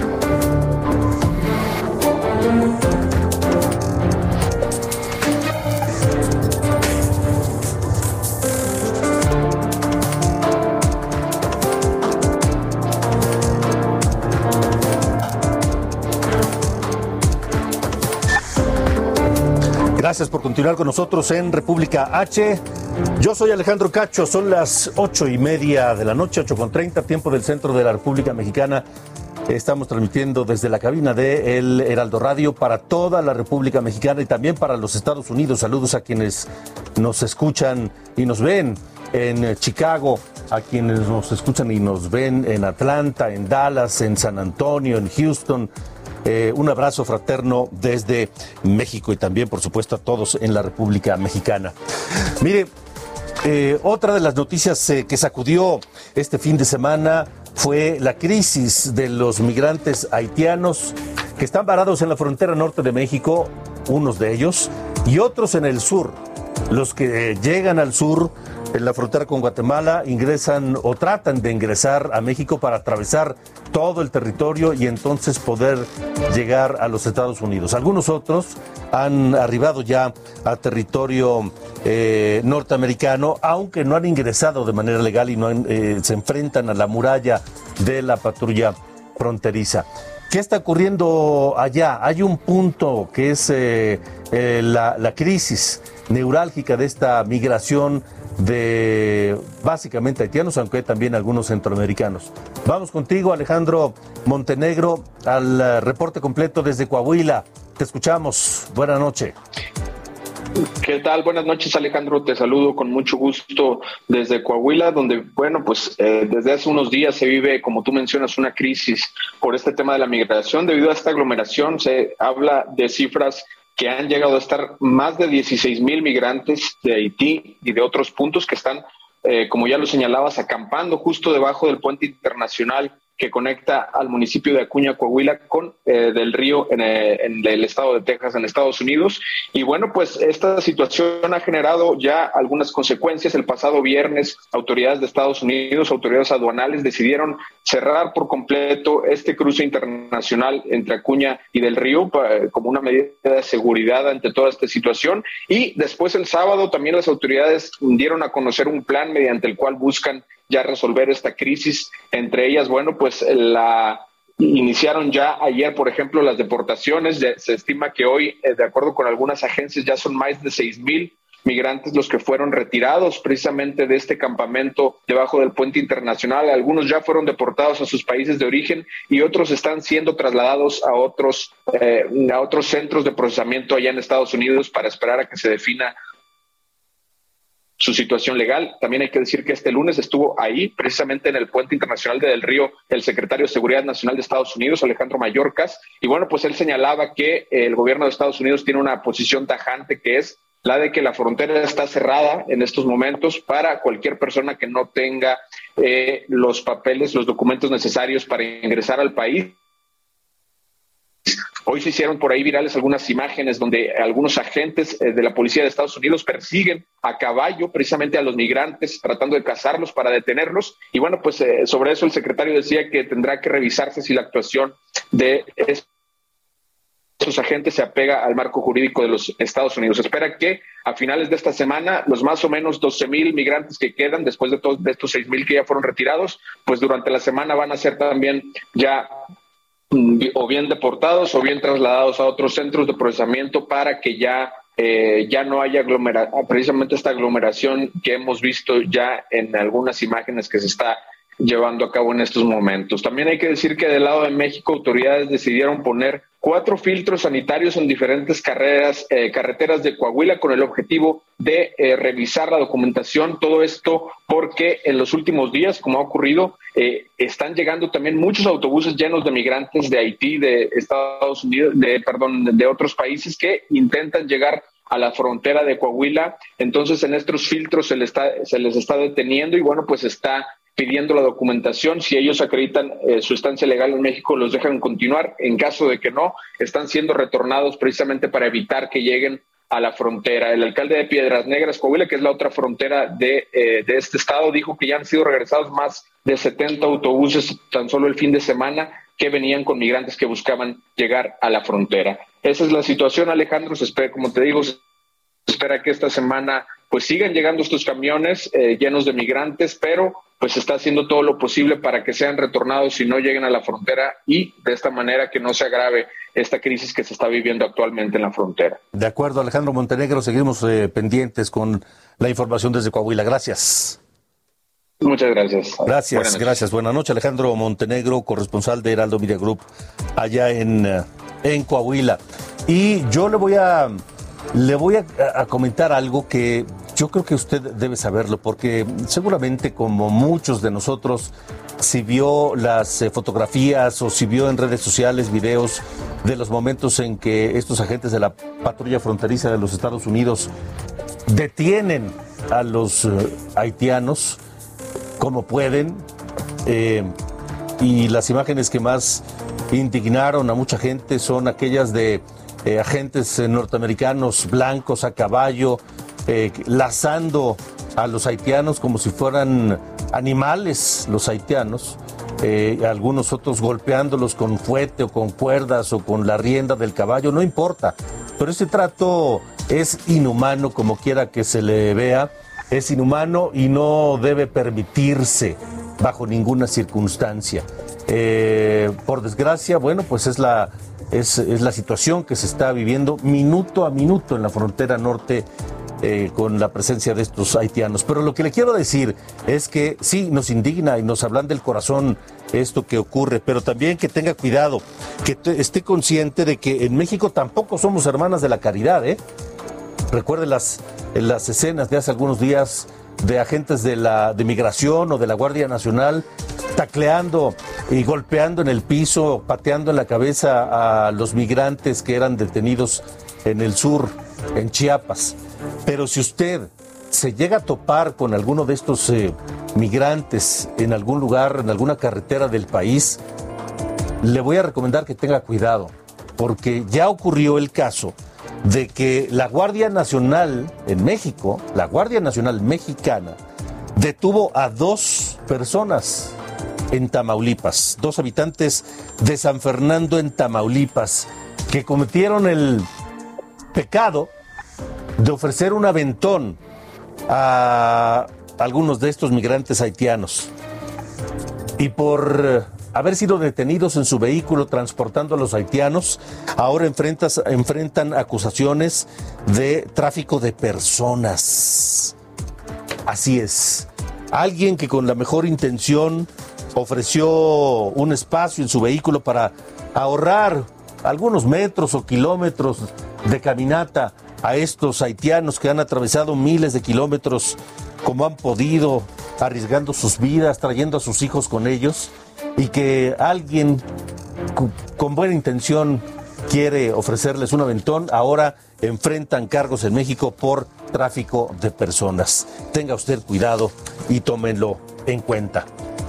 Gracias por continuar con nosotros en República H. Yo soy Alejandro Cacho, son las ocho y media de la noche, ocho con treinta, tiempo del centro de la República Mexicana. Estamos transmitiendo desde la cabina de El Heraldo Radio para toda la República Mexicana y también para los Estados Unidos. Saludos a quienes nos escuchan y nos ven en Chicago, a quienes nos escuchan y nos ven en Atlanta, en Dallas, en San Antonio, en Houston, eh, un abrazo fraterno desde México y también, por supuesto, a todos en la República Mexicana. Mire, eh, otra de las noticias eh, que sacudió este fin de semana fue la crisis de los migrantes haitianos que están varados en la frontera norte de México, unos de ellos, y otros en el sur. Los que llegan al sur en la frontera con Guatemala ingresan o tratan de ingresar a México para atravesar todo el territorio y entonces poder llegar a los Estados Unidos. Algunos otros han arribado ya a territorio eh, norteamericano, aunque no han ingresado de manera legal y no eh, se enfrentan a la muralla de la patrulla fronteriza. ¿Qué está ocurriendo allá? Hay un punto que es eh, la, la crisis neurálgica de esta migración de básicamente haitianos, aunque también algunos centroamericanos. Vamos contigo, Alejandro Montenegro, al eh, reporte completo desde Coahuila. Te escuchamos. Buenas noches. ¿Qué tal? Buenas noches, Alejandro. Te saludo con mucho gusto desde Coahuila, donde, bueno, pues eh, desde hace unos días se vive, como tú mencionas, una crisis por este tema de la migración. Debido a esta aglomeración, se habla de cifras que han llegado a estar más de 16 mil migrantes de Haití y de otros puntos que están, eh, como ya lo señalabas, acampando justo debajo del puente internacional que conecta al municipio de Acuña, Coahuila, con eh, del río eh, en, el estado de Texas, en Estados Unidos. Y bueno, pues esta situación ha generado ya algunas consecuencias. El pasado viernes, autoridades de Estados Unidos, autoridades aduanales, decidieron cerrar por completo este cruce internacional entre Acuña y del río como una medida de seguridad ante toda esta situación. Y después el sábado también las autoridades dieron a conocer un plan mediante el cual buscan ya resolver esta crisis. Entre ellas, bueno, pues la iniciaron ya ayer, por ejemplo, las deportaciones. Se estima que hoy, eh, de acuerdo con algunas agencias, ya son más de seis mil migrantes los que fueron retirados precisamente de este campamento debajo del puente internacional. Algunos ya fueron deportados a sus países de origen y otros están siendo trasladados a otros, eh, a otros centros de procesamiento allá en Estados Unidos para esperar a que se defina su situación legal. También hay que decir que este lunes estuvo ahí, precisamente en el puente internacional de Del Río, el secretario de Seguridad Nacional de Estados Unidos, Alejandro Mayorkas, y bueno, pues él señalaba que el gobierno de Estados Unidos tiene una posición tajante que es la de que la frontera está cerrada en estos momentos para cualquier persona que no tenga eh, los papeles, los documentos necesarios para ingresar al país. Hoy se hicieron por ahí virales algunas imágenes donde algunos agentes eh, de la policía de Estados Unidos persiguen a caballo precisamente a los migrantes tratando de cazarlos para detenerlos. Y bueno, pues eh, sobre eso el secretario decía que tendrá que revisarse si la actuación de esos agentes se apega al marco jurídico de los Estados Unidos. espera que a finales de esta semana los más o menos 12 mil migrantes que quedan después de, todos, de estos 6 mil que ya fueron retirados, pues durante la semana van a ser también ya o bien deportados o bien trasladados a otros centros de procesamiento para que ya eh, ya no haya aglomeración, precisamente esta aglomeración que hemos visto ya en algunas imágenes que se está llevando a cabo en estos momentos. También hay que decir que del lado de México autoridades decidieron poner cuatro filtros sanitarios en diferentes carreras, eh, carreteras de Coahuila con el objetivo de eh, revisar la documentación. Todo esto porque en los últimos días, como ha ocurrido, eh, están llegando también muchos autobuses llenos de migrantes de Haití, de Estados Unidos, de perdón, de otros países que intentan llegar a la frontera de Coahuila. Entonces, en estos filtros se, les está, se les está deteniendo y bueno, pues está pidiendo la documentación. Si ellos acreditan eh, su estancia legal en México, los dejan continuar. En caso de que no, están siendo retornados precisamente para evitar que lleguen a la frontera. El alcalde de Piedras Negras, Coahuila, que es la otra frontera de, eh, de este estado, dijo que ya han sido regresados más de 70 autobuses tan solo el fin de semana que venían con migrantes que buscaban llegar a la frontera. Esa es la situación, Alejandro. Se espera, como te digo, se espera que esta semana pues sigan llegando estos camiones eh, llenos de migrantes, pero pues está haciendo todo lo posible para que sean retornados y no lleguen a la frontera y de esta manera que no se agrave esta crisis que se está viviendo actualmente en la frontera. De acuerdo, Alejandro Montenegro, seguimos eh, pendientes con la información desde Coahuila. Gracias. Muchas gracias. Gracias, gracias. Buenas noches, Alejandro Montenegro, corresponsal de Heraldo Media Group allá en, eh, en Coahuila. Y yo le voy a le voy a, comentar algo que yo creo que usted debe saberlo, porque seguramente como muchos de nosotros, si vio las eh, fotografías o si vio en redes sociales videos de los momentos en que estos agentes de la patrulla fronteriza de los Estados Unidos detienen a los eh, haitianos como pueden, eh, y las imágenes que más indignaron a mucha gente son aquellas de agentes norteamericanos blancos a caballo, eh, lazando a los haitianos como si fueran animales los haitianos, algunos otros golpeándolos con fuete o con cuerdas o con la rienda del caballo, no importa, pero ese trato es inhumano como quiera que se le vea, es inhumano y no debe permitirse bajo ninguna circunstancia. por desgracia, bueno, pues es la es, la situación que se está viviendo minuto a minuto en la frontera norte eh, con la presencia de estos haitianos. Pero lo que le quiero decir es que sí, nos indigna y nos hablan del corazón esto que ocurre, pero también que tenga cuidado, que esté consciente de que en México tampoco somos hermanas de la caridad. ¿eh? Recuerde las, las escenas de hace algunos días de agentes de la de migración o de la Guardia Nacional tacleando y golpeando en el piso, pateando en la cabeza a los migrantes que eran detenidos en el sur, en Chiapas. Pero si usted se llega a topar con alguno de estos eh, migrantes en algún lugar, en alguna carretera del país, le voy a recomendar que tenga cuidado, porque ya ocurrió el caso de que la Guardia Nacional en México, la Guardia Nacional mexicana, detuvo a dos personas en Tamaulipas, dos habitantes de San Fernando en Tamaulipas, que cometieron el pecado de ofrecer un aventón a algunos de estos migrantes haitianos. Y por haber sido detenidos en su vehículo transportando a los haitianos, ahora enfrentan acusaciones de tráfico de personas. Así es. Alguien que con la mejor intención ofreció un espacio en su vehículo para ahorrar algunos metros o kilómetros de caminata a estos haitianos que han atravesado miles de kilómetros como han podido, arriesgando sus vidas, trayendo a sus hijos con ellos, y que alguien con buena intención quiere ofrecerles un aventón, ahora enfrentan cargos en México por tráfico de personas. Tenga usted cuidado y tómenlo en cuenta.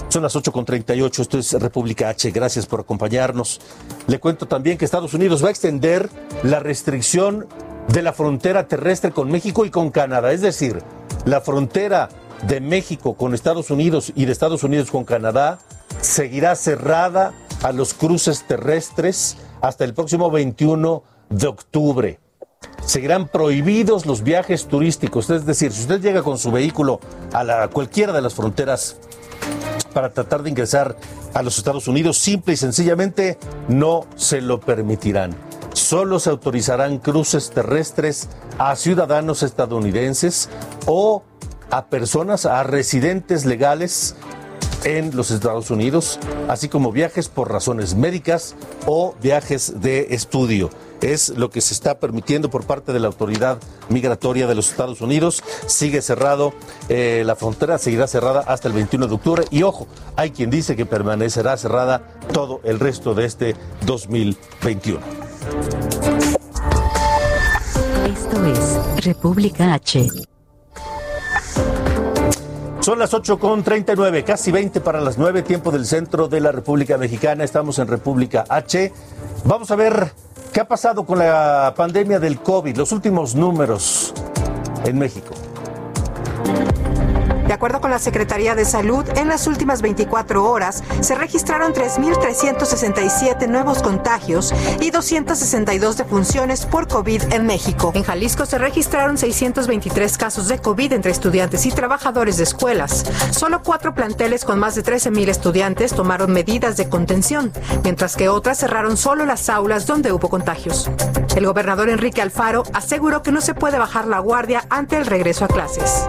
Son las 8.38, esto es República H, gracias por acompañarnos. Le cuento también que Estados Unidos va a extender la restricción de la frontera terrestre con México y con Canadá, es decir, la frontera de México con Estados Unidos y de Estados Unidos con Canadá seguirá cerrada a los cruces terrestres hasta el próximo 21 de octubre. Seguirán prohibidos los viajes turísticos, es decir, si usted llega con su vehículo a la, cualquiera de las fronteras para tratar de ingresar a los Estados Unidos, simple y sencillamente no se lo permitirán. Solo se autorizarán cruces terrestres a ciudadanos estadounidenses o a personas, a residentes legales en los Estados Unidos, así como viajes por razones médicas o viajes de estudio. Es lo que se está permitiendo por parte de la autoridad migratoria de los Estados Unidos. Sigue cerrado, eh, la frontera seguirá cerrada hasta el 21 de octubre. Y ojo, hay quien dice que permanecerá cerrada todo el resto de este 2021. Esto es República H. Son las 8 con 39, casi 20 para las 9, tiempo del centro de la República Mexicana. Estamos en República H. Vamos a ver qué ha pasado con la pandemia del COVID, los últimos números en México. Acuerdo con la Secretaría de Salud, en las últimas 24 horas se registraron 3.367 nuevos contagios y 262 defunciones por COVID en México. En Jalisco se registraron 623 casos de COVID entre estudiantes y trabajadores de escuelas. Solo cuatro planteles con más de 13.000 estudiantes tomaron medidas de contención, mientras que otras cerraron solo las aulas donde hubo contagios. El gobernador Enrique Alfaro aseguró que no se puede bajar la guardia ante el regreso a clases.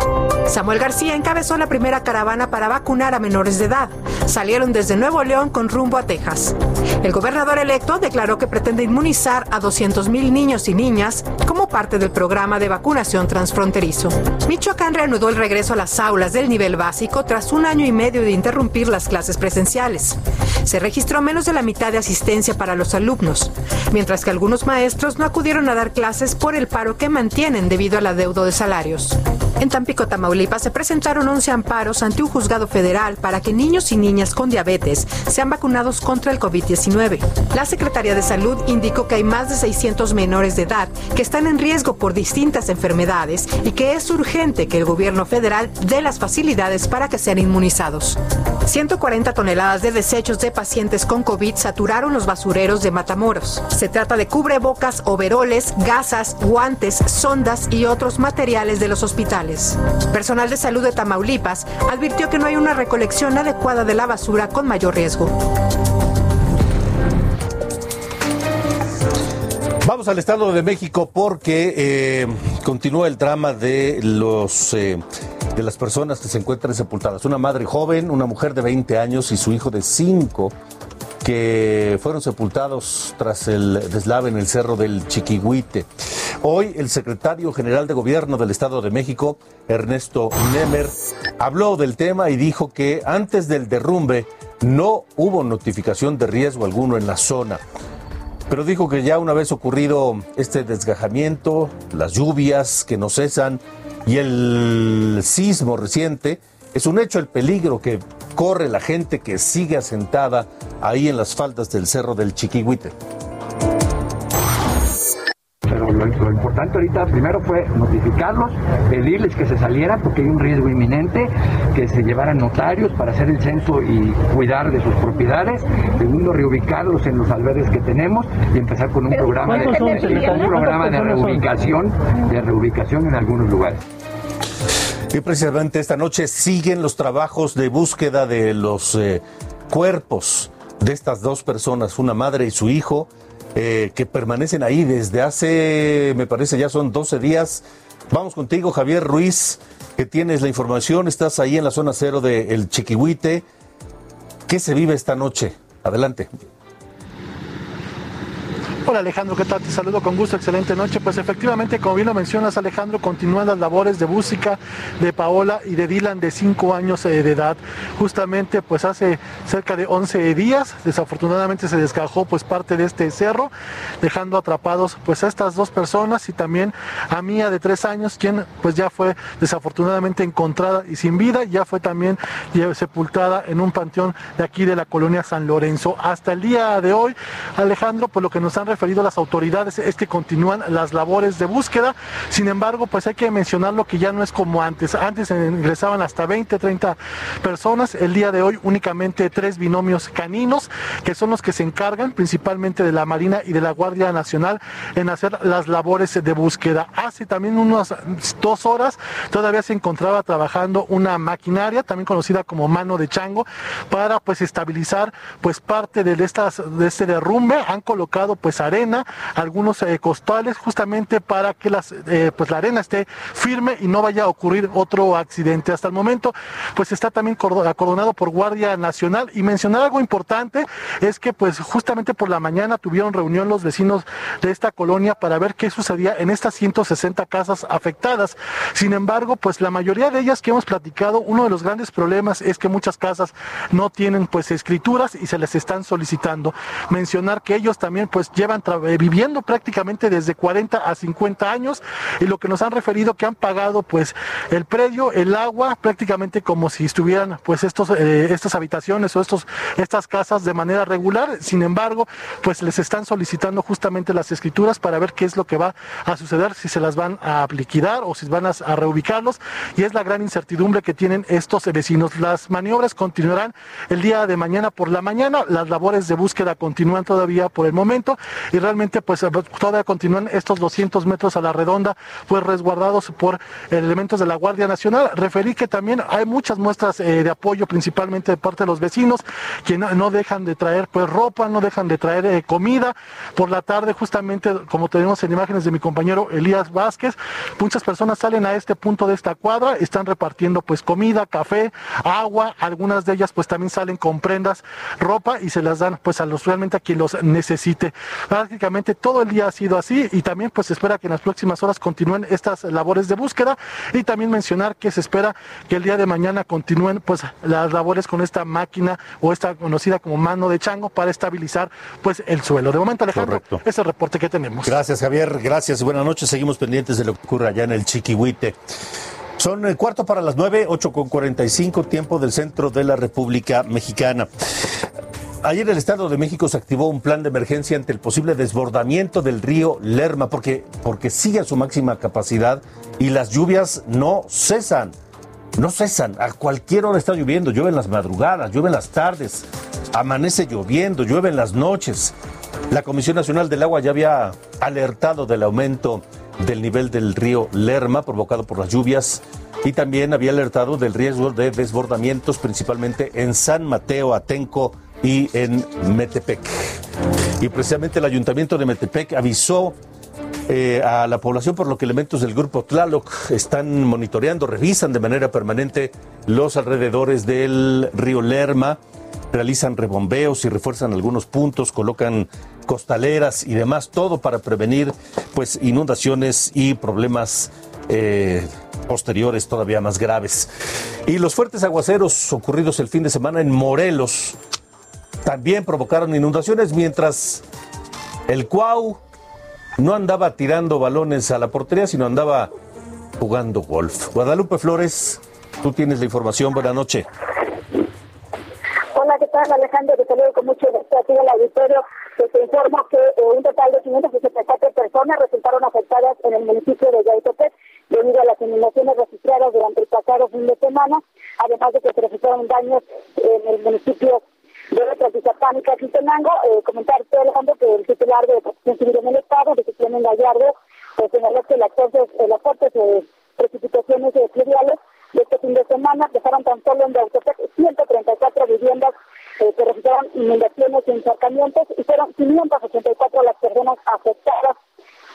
Samuel García encabezó la primera caravana para vacunar a menores de edad. Salieron desde Nuevo León con rumbo a Texas. El gobernador electo declaró que pretende inmunizar a 200.000 niños y niñas como parte del programa de vacunación transfronterizo. Michoacán reanudó el regreso a las aulas del nivel básico tras un año y medio de interrumpir las clases presenciales. Se registró menos de la mitad de asistencia para los alumnos, mientras que algunos maestros no acudieron a dar clases por el paro que mantienen debido al adeudo de salarios. En Tampico, Tamaulipas, se presentaron 11 amparos ante un juzgado federal para que niños y niñas con diabetes sean vacunados contra el COVID-19. La Secretaría de Salud indicó que hay más de 600 menores de edad que están en riesgo por distintas enfermedades y que es urgente que el gobierno federal dé las facilidades para que sean inmunizados. 140 toneladas de desechos de pacientes con COVID saturaron los basureros de Matamoros. Se trata de cubrebocas, overoles, gasas, guantes, sondas y otros materiales de los hospitales. Personal de salud de Tamaulipas advirtió que no hay una recolección adecuada de la basura con mayor riesgo. Vamos al Estado de México porque eh, continúa el drama de los eh, de las personas que se encuentran sepultadas. Una madre joven, una mujer de 20 años y su hijo de 5 que fueron sepultados tras el deslave en el cerro del Chiquihuite. Hoy el secretario general de gobierno del Estado de México, Ernesto Nemer, habló del tema y dijo que antes del derrumbe no hubo notificación de riesgo alguno en la zona. Pero dijo que ya una vez ocurrido este desgajamiento, las lluvias que no cesan y el sismo reciente, es un hecho el peligro que corre la gente que sigue asentada ahí en las faldas del cerro del Chiquihuite. Lo, importante ahorita primero fue notificarlos, pedirles que se salieran porque hay un riesgo inminente, que se llevaran notarios para hacer el censo y cuidar de sus propiedades. Segundo, reubicarlos en los albergues que tenemos y empezar con un programa de, un programa de reubicación, de reubicación en algunos lugares. Y precisamente esta noche siguen los trabajos de búsqueda de los eh, cuerpos de estas dos personas, una madre y su hijo, eh, que permanecen ahí desde hace, me parece, ya son 12 días. Vamos contigo, Javier Ruiz, que tienes la información, estás ahí en la zona cero del El Chiquihuite. ¿Qué se vive esta noche? Adelante. Hola Alejandro, ¿qué tal? Te saludo con gusto, excelente noche. Pues efectivamente, como bien lo mencionas Alejandro, continúan las labores de música de Paola y de Dylan de 5 años eh, de edad. Justamente pues hace cerca de 11 días, desafortunadamente se desgajó pues parte de este cerro, dejando atrapados pues a estas dos personas y también a Mía de 3 años, quien pues ya fue desafortunadamente encontrada y sin vida, ya fue también sepultada en un panteón de aquí de la colonia San Lorenzo. Hasta el día de hoy, Alejandro, pues lo que nos han referido las autoridades es que continúan las labores de búsqueda. Sin embargo, pues hay que mencionarlo que ya no es como antes. Antes ingresaban hasta 20, 30 personas. El día de hoy únicamente tres binomios caninos, que son los que se encargan principalmente de la Marina y de la Guardia Nacional en hacer las labores de búsqueda. Hace también unas dos horas todavía se encontraba trabajando una maquinaria, también conocida como mano de chango, para pues estabilizar pues parte de estas de este derrumbe. Han colocado pues arena, algunos eh, costales, justamente para que las, eh, pues la arena esté firme y no vaya a ocurrir otro accidente. Hasta el momento, pues está también acordonado por Guardia Nacional. Y mencionar algo importante es que pues justamente por la mañana tuvieron reunión los vecinos de esta colonia para ver qué sucedía en estas 160 casas afectadas. Sin embargo, pues la mayoría de ellas que hemos platicado, uno de los grandes problemas es que muchas casas no tienen pues escrituras y se les están solicitando. Mencionar que ellos también pues llevan eh, viviendo prácticamente desde 40 a 50 años y lo que nos han referido que han pagado pues el predio, el agua, prácticamente como si estuvieran pues estos, eh, estas habitaciones o estos, estas casas de manera regular. Sin embargo, pues les están solicitando justamente las escrituras para ver qué es lo que va a suceder, si se las van a liquidar o si van a, a reubicarlos. Y es la gran incertidumbre que tienen estos vecinos. Las maniobras continuarán el día de mañana por la mañana. Las labores de búsqueda continúan todavía por el momento y realmente pues todavía continúan estos 200 metros a la redonda pues resguardados por elementos de la Guardia Nacional. Referí que también hay muchas muestras eh, de apoyo principalmente de parte de los vecinos que no, dejan de traer pues ropa, no dejan de traer eh, comida. Por la tarde justamente como tenemos en imágenes de mi compañero Elías Vázquez, muchas personas salen a este punto de esta cuadra, están repartiendo pues comida, café, agua, algunas de ellas pues también salen con prendas, ropa y se las dan pues a los realmente a quien los necesite prácticamente todo el día ha sido así y también pues se espera que en las próximas horas continúen estas labores de búsqueda y también mencionar que se espera que el día de mañana continúen pues las labores con esta máquina o esta conocida como mano de chango para estabilizar pues el suelo. De momento Alejandro, ese es el reporte que tenemos. Gracias Javier, gracias, buenas noches, seguimos pendientes de lo que ocurre allá en el Chiquihuite. Son el cuarto para las nueve, ocho con cuarenta y cinco, tiempo del centro de la República Mexicana. Ayer el Estado de México se activó un plan de emergencia ante el posible desbordamiento del río Lerma porque, porque sigue a su máxima capacidad y las lluvias no cesan. No cesan. A cualquier hora está lloviendo. Llueve en las madrugadas, llueve en las tardes, amanece lloviendo, llueve en las noches. La Comisión Nacional del Agua ya había alertado del aumento del nivel del río Lerma provocado por las lluvias y también había alertado del riesgo de desbordamientos principalmente en San Mateo, Atenco y en Metepec. Y precisamente el ayuntamiento de Metepec avisó eh, a la población, por lo que elementos del grupo Tlaloc están monitoreando, revisan de manera permanente los alrededores del río Lerma, realizan rebombeos y refuerzan algunos puntos, colocan costaleras y demás, todo para prevenir pues inundaciones y problemas eh, posteriores todavía más graves. Y los fuertes aguaceros ocurridos el fin de semana en Morelos también provocaron inundaciones mientras el Cuau no andaba tirando balones a la portería, sino andaba jugando golf. Guadalupe Flores, tú tienes la información. Buenas noches. Hola, ¿qué tal Alejandro? Te saludo con mucho gusto aquí el auditorio. Te informo que eh, un total de 564 personas resultaron afectadas en el municipio de Yautepec debido a las inundaciones registradas durante el pasado fin de semana, además de que se registraron daños en el municipio de la Tizapánica, Quintenango, eh, comentarte, Alejandro, que el titular de Protección Civil en el Estado, de en Gallardo, pues señaló que las fuertes, eh, las fuertes eh, precipitaciones eh, pluviales de este fin de semana dejaron tan solo en Yautepec 134 viviendas eh, que registraron inundaciones y encharcamientos y fueron 584 las personas afectadas.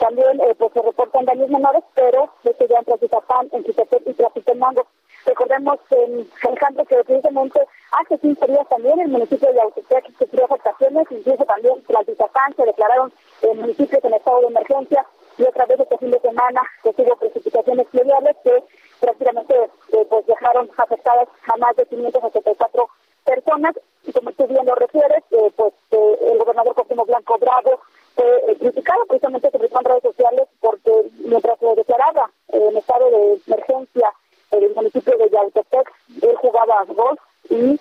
También eh, pues se reportan daños menores, pero desde ya en Tlaquitapán, en Quitepec y Tlacitenango. Recordemos, en Alejandro, que precisamente Hace 15 días también el municipio de Yautepec sufrió afectaciones, incluso también Tlaltizapán se declararon municipios en estado de emergencia y otra vez este fin de semana que hubo precipitaciones pluviales que prácticamente eh, pues dejaron afectadas a más de 584 personas y como tú bien lo refieres, eh, pues eh, el gobernador Cosimo Blanco Bravo fue criticado precisamente sobre en redes sociales porque mientras se declaraba en estado de emergencia el municipio de Yautepec, él jugaba golf y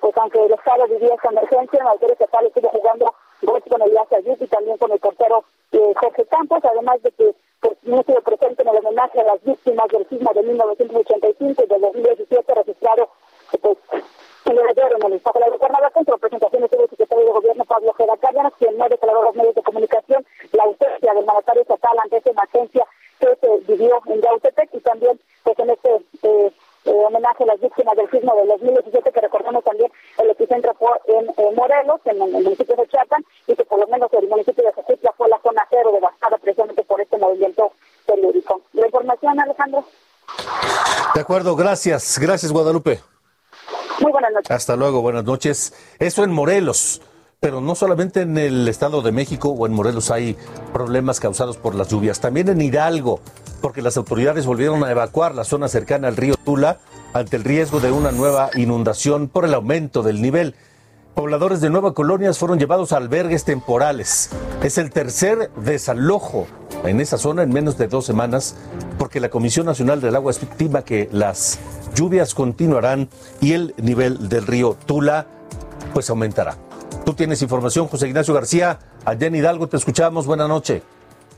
pues aunque el Estado vivía esta emergencia, el autor estatal estuvo jugando golf con el Ayud y también con el portero Jorge Campos, además de que pues, no estuvo presente en el homenaje a las víctimas del sismo de 1985 y de 2017 registrado pues, en ayer en el Estado de Cuernavaca, en representación estuvo el secretario de Gobierno Pablo Cárdenas, quien no declaró a los medios de comunicación la ausencia del mandatario estatal ante esta emergencia que se vivió en Yautepec y también pues en este eh, eh, homenaje a las víctimas del sismo de 2017, que recordamos también el epicentro fue en Morelos, en, el municipio de Chiapas, y que por lo menos el municipio de Jojutla fue la zona cero devastada precisamente por este movimiento telúrico. La información, Alejandro. De acuerdo, gracias. Gracias, Guadalupe. Muy buenas noches. Hasta luego, buenas noches. Eso en Morelos. Pero no solamente en el Estado de México o en Morelos hay problemas causados por las lluvias, también en Hidalgo, porque las autoridades volvieron a evacuar la zona cercana al río Tula ante el riesgo de una nueva inundación por el aumento del nivel. Pobladores de Nueva Colonias fueron llevados a albergues temporales. Es el tercer desalojo en esa zona en menos de dos semanas, porque la Comisión Nacional del Agua estima que las lluvias continuarán y el nivel del río Tula pues aumentará. Tú tienes información, José Ignacio García. Allá en Hidalgo te escuchamos. Buenas noches.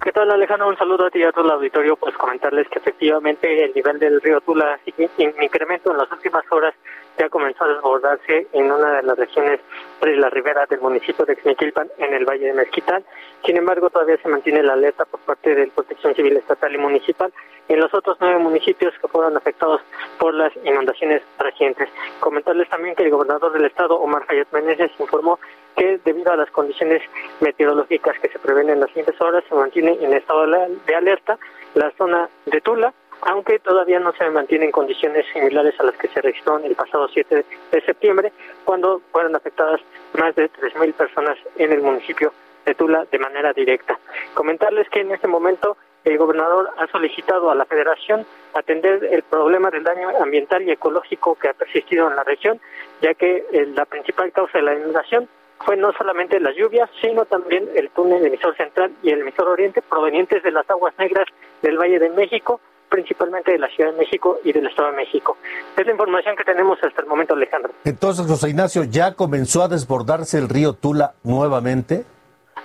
¿Qué tal, Alejandro? Un saludo a ti y a todo el auditorio. Pues comentarles que efectivamente el nivel del río Tula sigue en incremento en las últimas horas. Ya comenzó a desbordarse en una de las regiones de la ribera del municipio de Xmiquilpan, en el Valle de Mezquital. Sin embargo, todavía se mantiene la alerta por parte de Protección Civil Estatal y Municipal en los otros nueve municipios que fueron afectados por las inundaciones recientes. Comentarles también que el gobernador del estado, Omar Hayat Meneses, informó que debido a las condiciones meteorológicas que se prevén en las siguientes horas, se mantiene en estado de alerta la zona de Tula, aunque todavía no se mantiene en condiciones similares a las que se registró el pasado 7 de septiembre, cuando fueron afectadas más de 3.000 personas en el municipio de Tula de manera directa. Comentarles que en este momento el gobernador ha solicitado a la federación atender el problema del daño ambiental y ecológico que ha persistido en la región, ya que eh, la principal causa de la inundación fue no solamente las lluvias, sino también el túnel emisor central y el emisor oriente provenientes de las aguas negras del Valle de México, principalmente de la Ciudad de México y del Estado de México. Es la información que tenemos hasta el momento, Alejandro. Entonces, José Ignacio, ¿ya comenzó a desbordarse el río Tula nuevamente?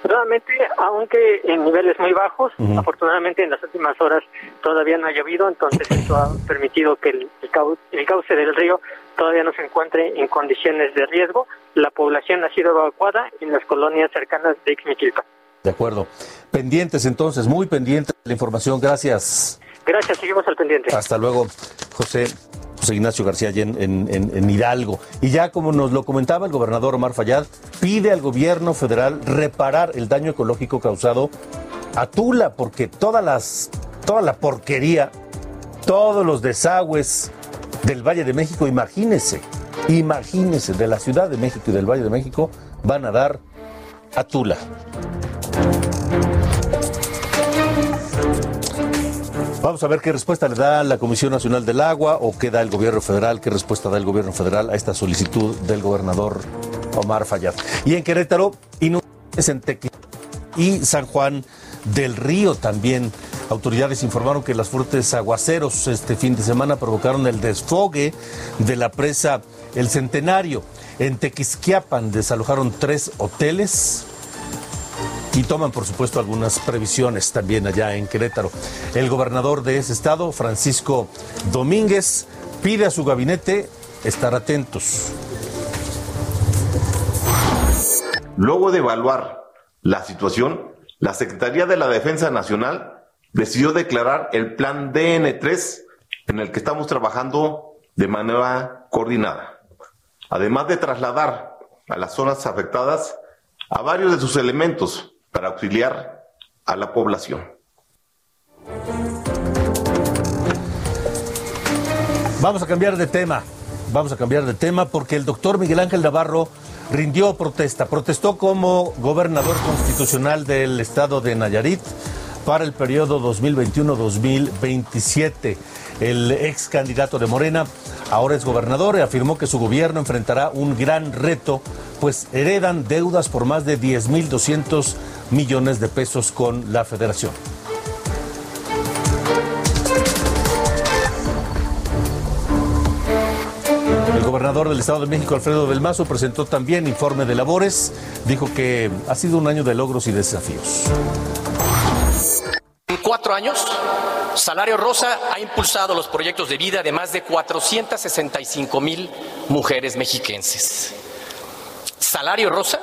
Nuevamente, aunque en niveles muy bajos, afortunadamente en las últimas horas todavía no ha llovido, entonces eso ha permitido que el, el, cauce del río todavía no se encuentre en condiciones de riesgo. La población ha sido evacuada en las colonias cercanas de Ixmiquilpa. De acuerdo. Pendientes entonces, muy pendientes de la información. Gracias. Gracias, seguimos al pendiente. Hasta luego, José. José Ignacio García en, en, Hidalgo. Y ya como nos lo comentaba el gobernador Omar Fayad, pide al gobierno federal reparar el daño ecológico causado a Tula, porque todas las, toda la porquería, todos los desagües del Valle de México, imagínese, imagínese, de la Ciudad de México y del Valle de México, van a dar a Tula. Vamos a ver qué respuesta le da la Comisión Nacional del Agua o qué da el gobierno federal, qué respuesta da el gobierno federal a esta solicitud del gobernador Omar Fayad. Y en Querétaro, inundaciones en y San Juan del Río también. Autoridades informaron que los fuertes aguaceros este fin de semana provocaron el desfogue de la presa El Centenario. En Tequisquiapan desalojaron tres hoteles, y toman, por supuesto, algunas previsiones también allá en Querétaro. El gobernador de ese estado, Francisco Domínguez, pide a su gabinete estar atentos. Luego de evaluar la situación, la Secretaría de la Defensa Nacional decidió declarar el plan DN3 en el que estamos trabajando de manera coordinada. Además de trasladar a las zonas afectadas a varios de sus elementos para auxiliar a la población. Vamos a cambiar de tema. vamos a cambiar de tema porque el doctor Miguel Ángel Navarro rindió protesta. Protestó como gobernador constitucional del estado de Nayarit para el periodo 2021-2027. El ex candidato de Morena ahora es gobernador y afirmó que su gobierno enfrentará un gran reto, pues heredan deudas por más de 10.200 millones de pesos con la federación. El gobernador del Estado de México, Alfredo del Mazo, presentó también informe de labores. Dijo que ha sido un año de logros y desafíos. En cuatro años, Salario Rosa ha impulsado los proyectos de vida de más de 465 mil mujeres mexiquenses. Salario Rosa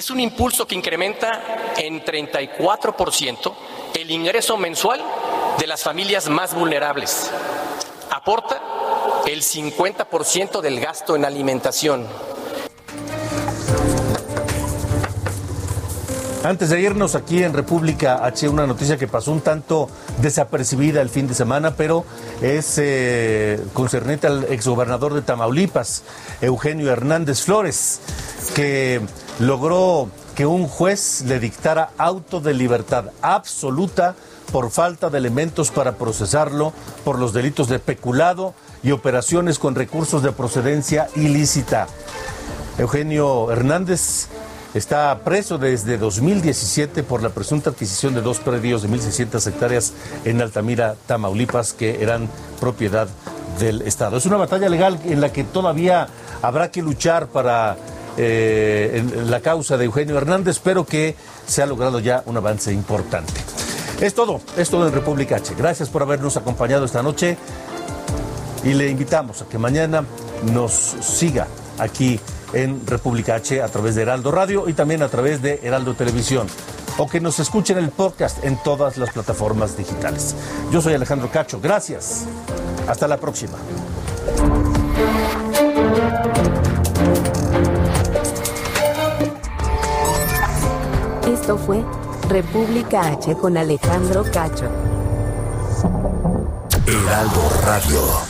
es un impulso que incrementa en 34% el ingreso mensual de las familias más vulnerables. Aporta el 50% del gasto en alimentación. Antes de irnos aquí en República H, una noticia que pasó un tanto desapercibida el fin de semana, pero es eh, concernente al exgobernador de Tamaulipas, Eugenio Hernández Flores, que logró que un juez le dictara auto de libertad absoluta por falta de elementos para procesarlo por los delitos de peculado y operaciones con recursos de procedencia ilícita. Eugenio Hernández está preso desde 2017 por la presunta adquisición de dos predios de 1.600 hectáreas en Altamira, Tamaulipas, que eran propiedad del Estado. Es una batalla legal en la que todavía habrá que luchar para eh, la causa de Eugenio Hernández, pero que se ha logrado ya un avance importante. Es todo, es todo en República H. Gracias por habernos acompañado esta noche y le invitamos a que mañana nos siga aquí en República H a través de Heraldo Radio y también a través de Heraldo Televisión o que nos escuchen el podcast en todas las plataformas digitales. Yo soy Alejandro Cacho, gracias. Hasta la próxima. Esto fue República H con Alejandro Cacho. Heraldo Radio.